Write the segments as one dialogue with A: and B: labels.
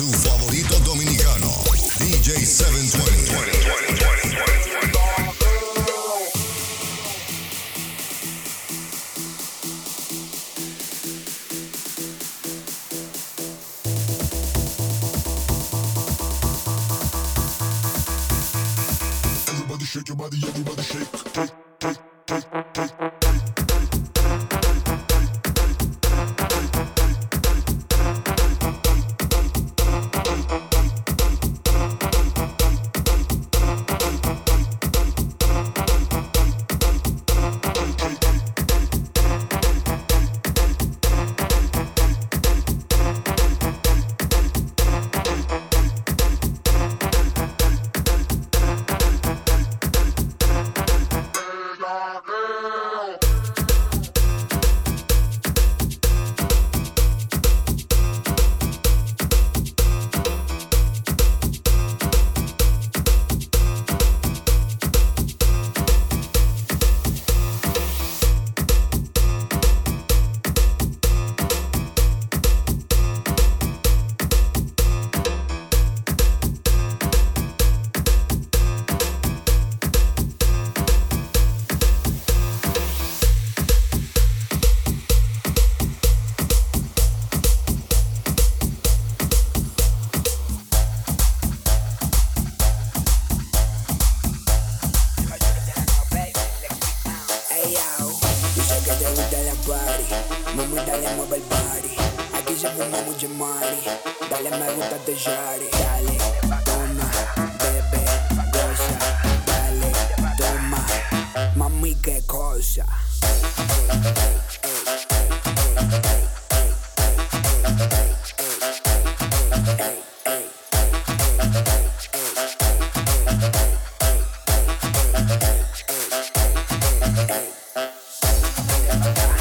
A: su favorito dominicano,
B: Thank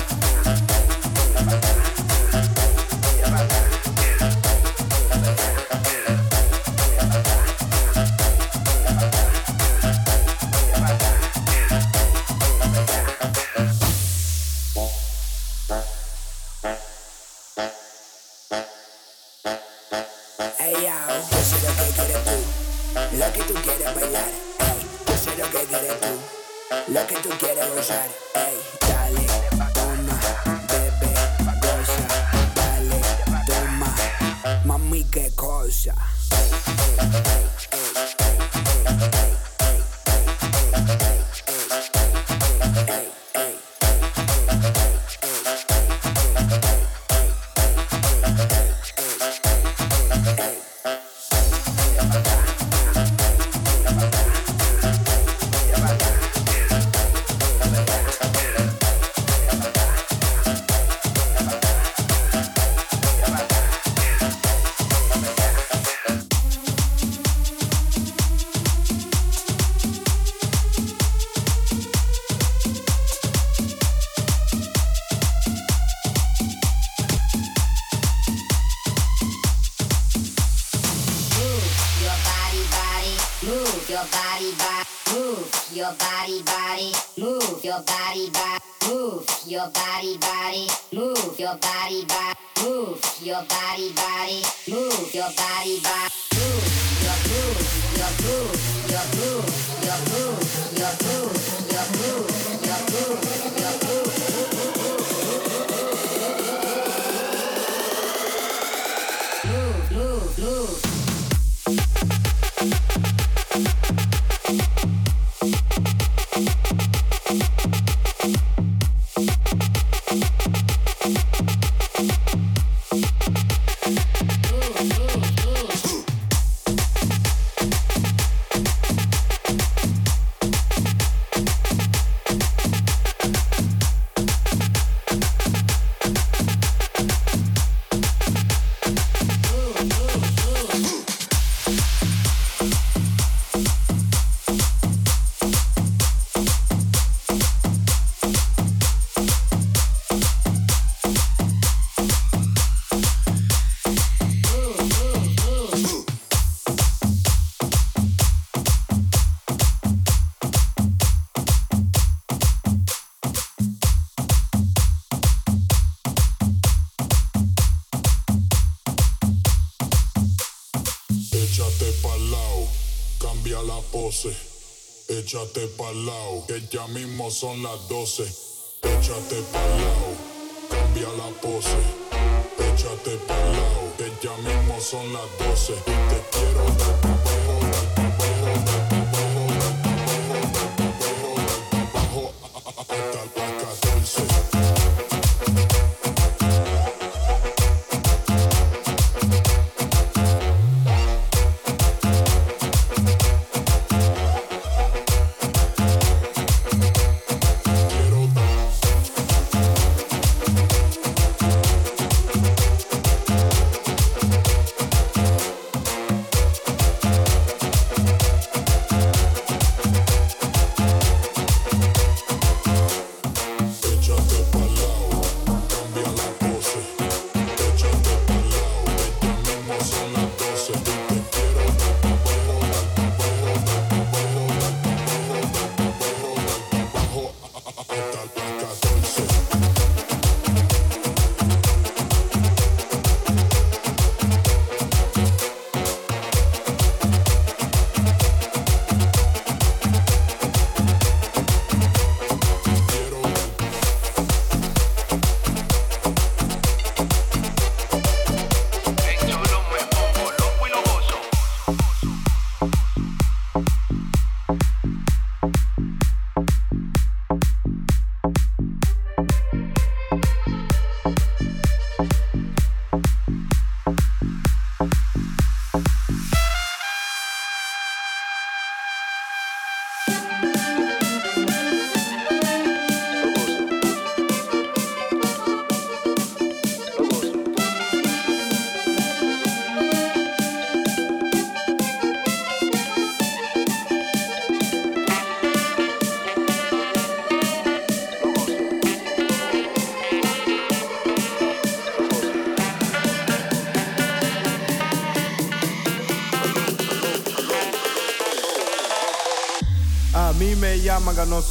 B: your body,
C: body,
D: move your body, body, move your body, body, move your body, body, move your body, body, move your body, body, move your groove, your groove, your groove, your groove, your groove, your groove, your groove, your groove.
B: pa'l que ya mismo son las 12. Échate pa'l lado, cambia la pose. Échate pa'l lado, que ya mismo son las 12. Y te quiero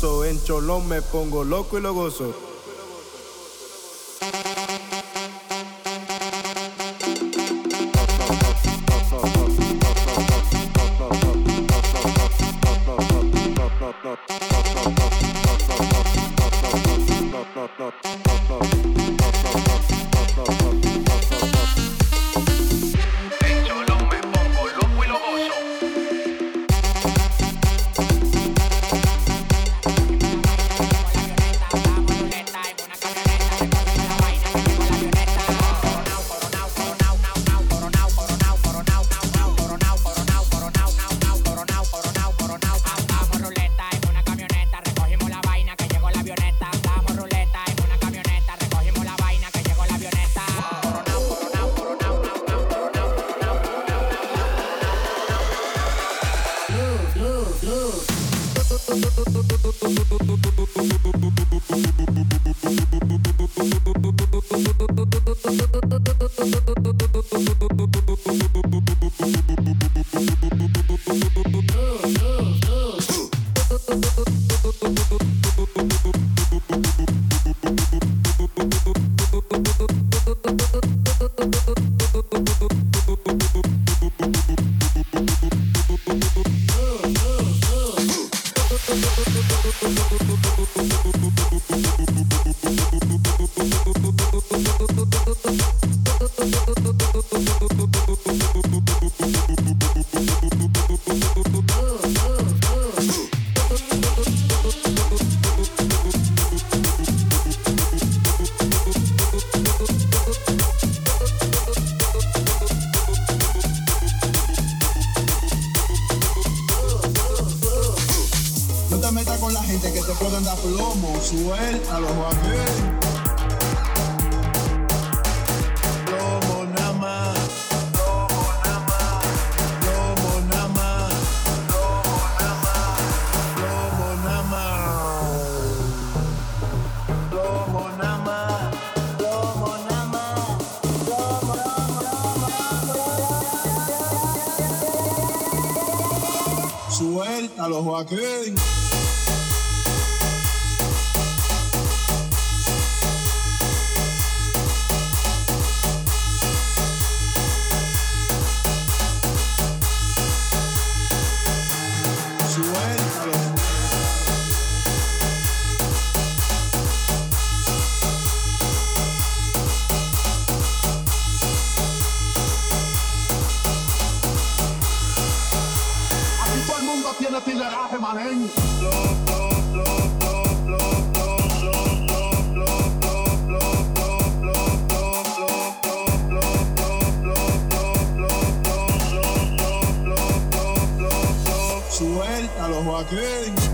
E: En Cholón me pongo loco y lo gozo.
F: Tigueraje, manén. Suéltalo, Joaquín.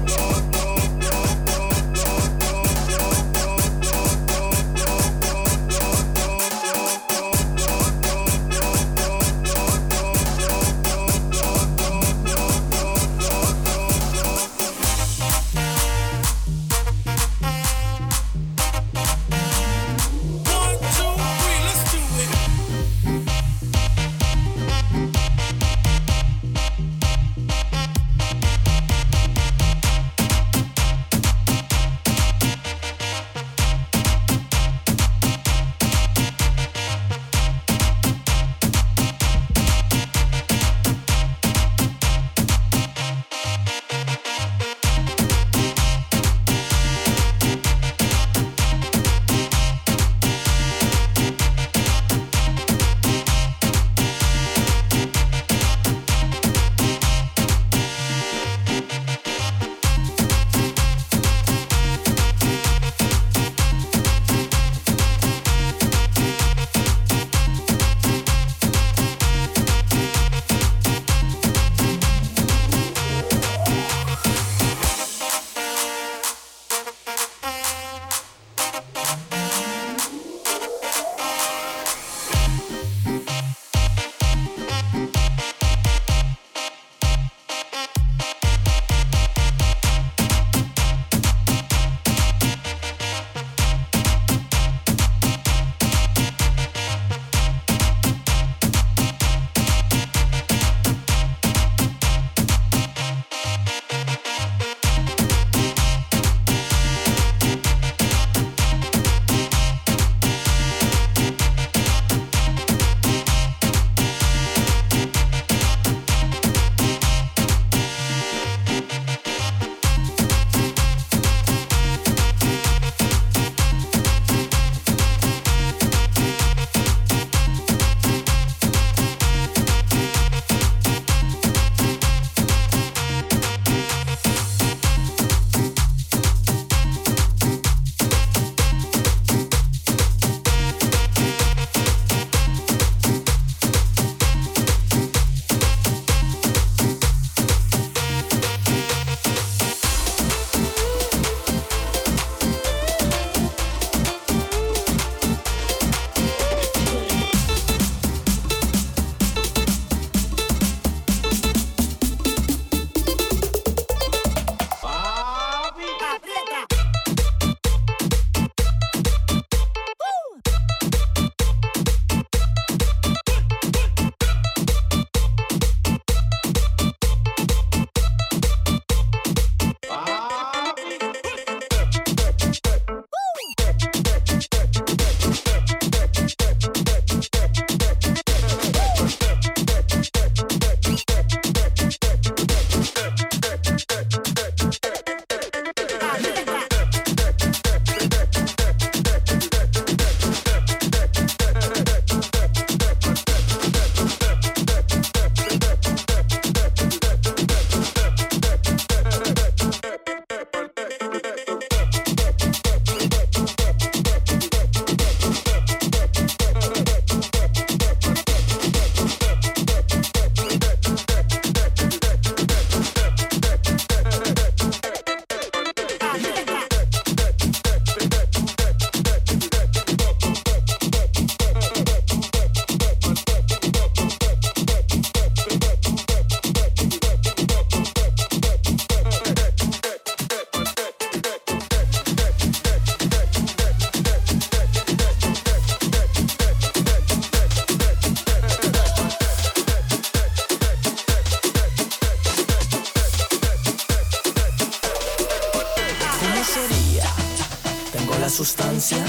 G: La sustancia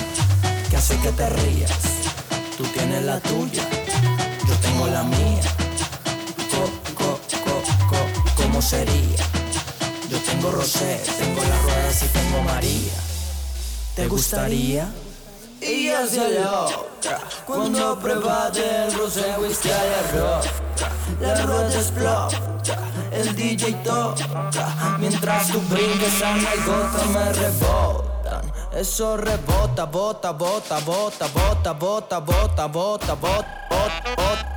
G: que hace que te rías. Tú tienes la tuya, yo tengo la mía. Co, co, co, co, ¿Cómo sería? Yo tengo Rosé, tengo las ruedas y tengo María. ¿Te gustaría? Y hacia la otra, cuando pruebas el rosé, whisky y arroz. La rueda explota,
H: el DJ toca. Mientras tú brinques a gota me rebotan. Eso rebota, bota, bota, bota, bota, bota, bota, bota, bota, bota, bota.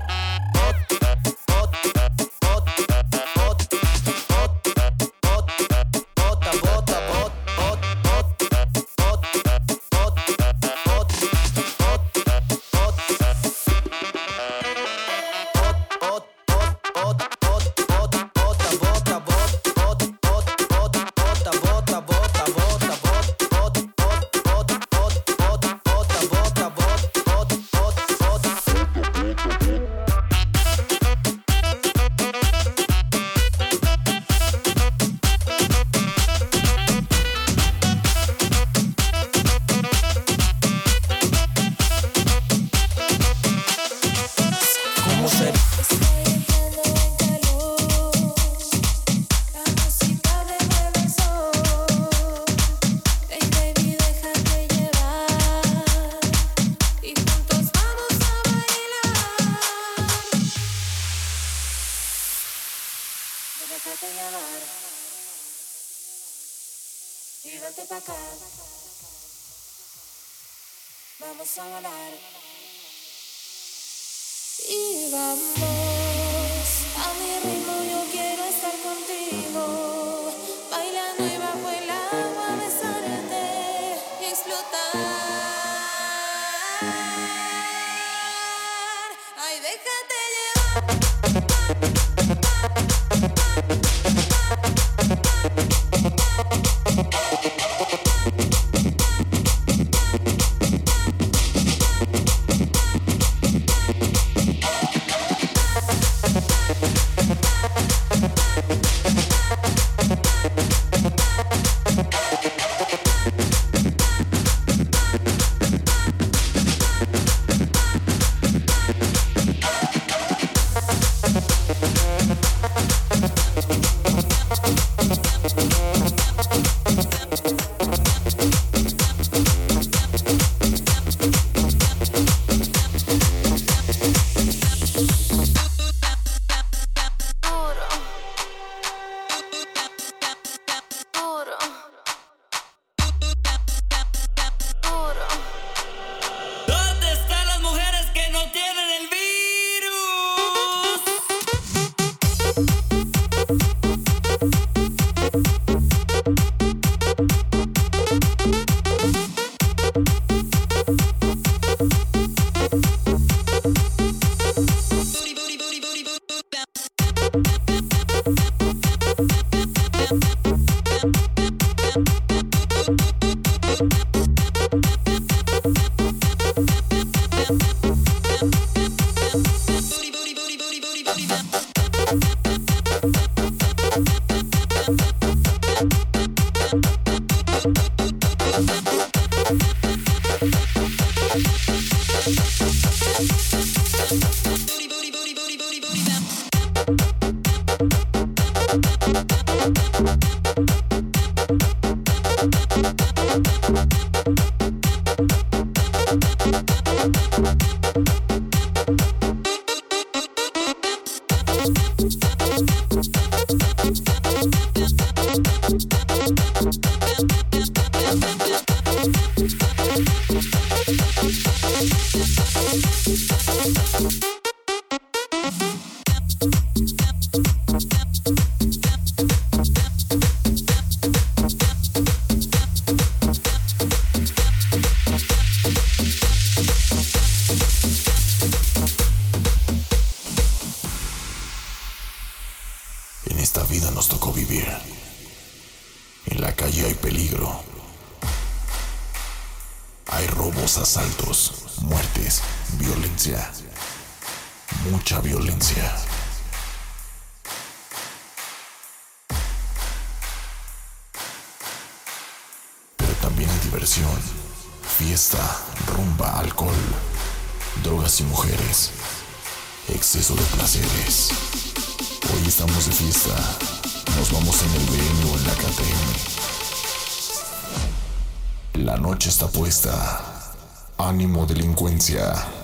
I: fiesta, rumba, alcohol, drogas y mujeres, exceso de placeres. Hoy estamos de fiesta, nos vamos en el BN o en la KTM. La noche está puesta. Ánimo delincuencia.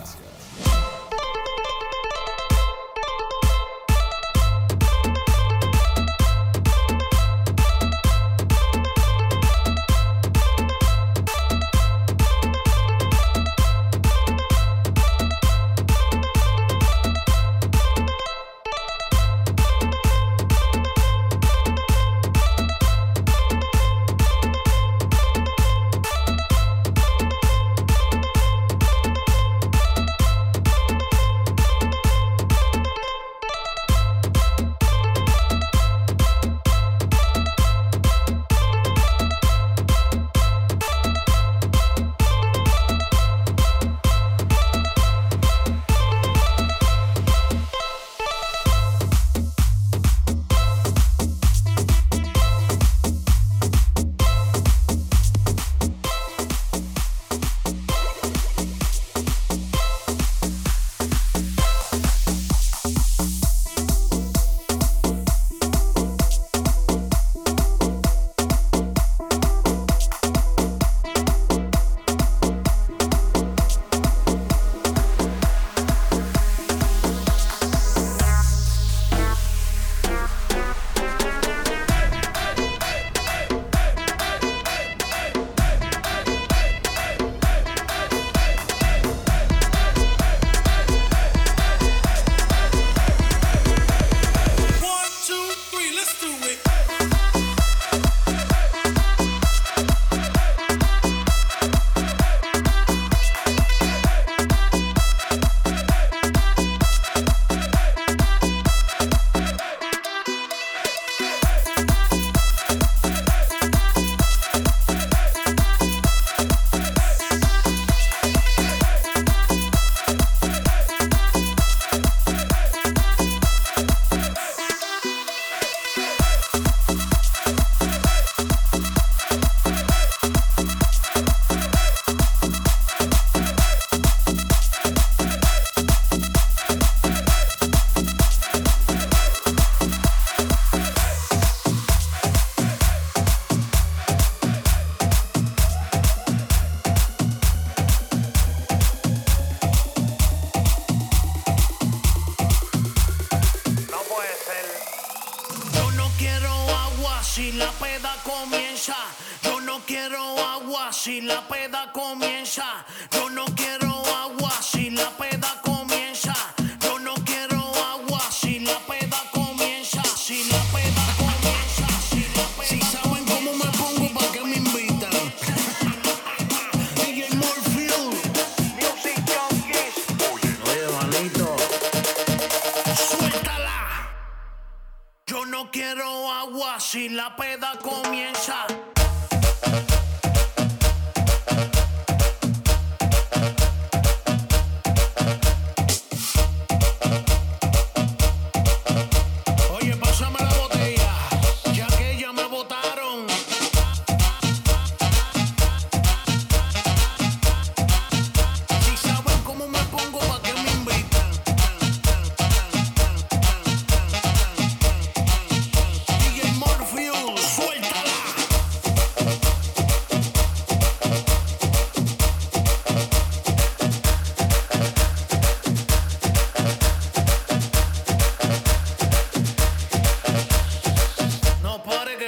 I: comienza. Yo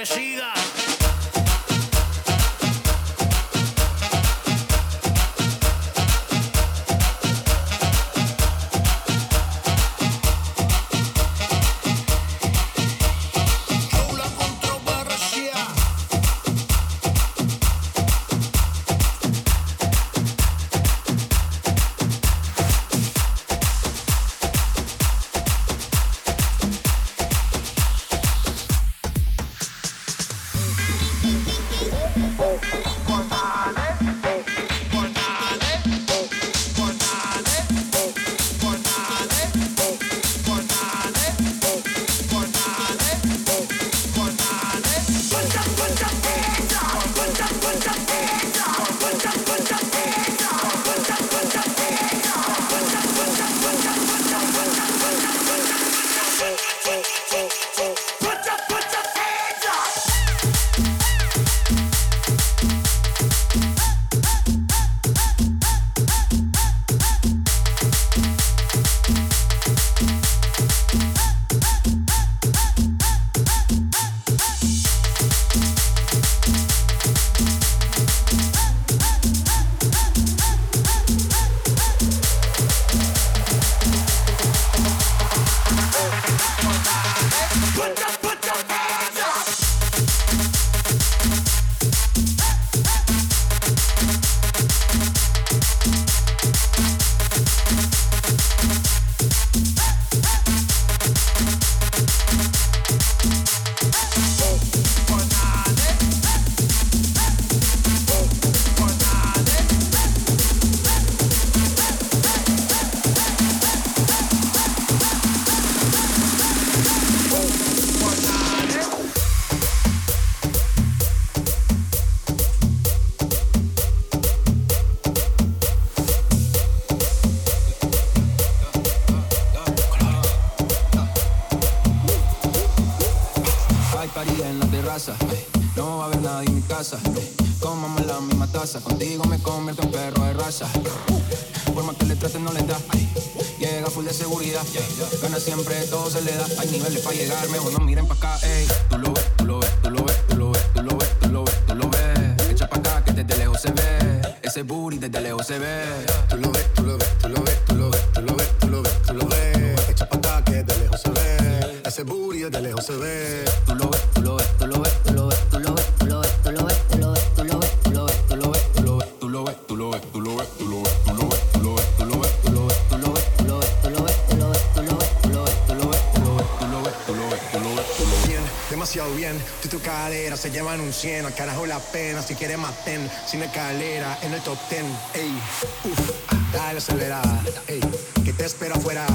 I: siga. Tómame la
J: misma taza, contigo me convierto en perro de raza. Por más que le traten no le da, llega full de seguridad. Gana siempre, todo se le da. Hay niveles para llegar, mejor no miren para acá. Ey, tú lo ves, tú lo ves, tú lo ves, tú lo ves, tú lo ves, tú lo ves, tú lo ves. Echa para acá que desde lejos se ve. Ese booty desde lejos se ve.
K: Tú lo ves, tú lo ves, tú lo ves, tú lo ves, tú lo ves, tú lo ves, tú lo ves. Echa para acá que desde lejos se ve. Ese booty desde lejos se ve.
J: Tú lo ves, tú lo ves, tú lo ves.
K: se llevan un 100, al carajo la pena, si quieres maten, sin escalera, en el top 10, ey, uff, dale acelerada, ey, que te espero afuera,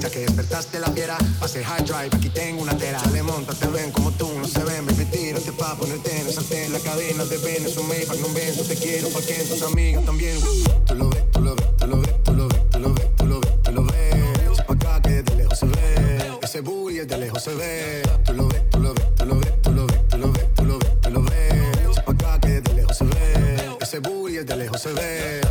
K: ya que despertaste la fiera, pase high drive, aquí tengo una tera, le monta, te ven como tú, no se ven, baby, tírate pa' ponerte en el sartén, la cadena de ven, es un Maybach, no ven, yo te quiero, porque tus amigas también, tú lo ves, tú lo ves, tú lo ves, tú lo ves, tú lo ves, tú lo ves, tú lo ves, acá que desde lejos se ve, ese bully es de lejos se ve, tú lo ves, tú lo ves, tú lo ves, de lejos se ve.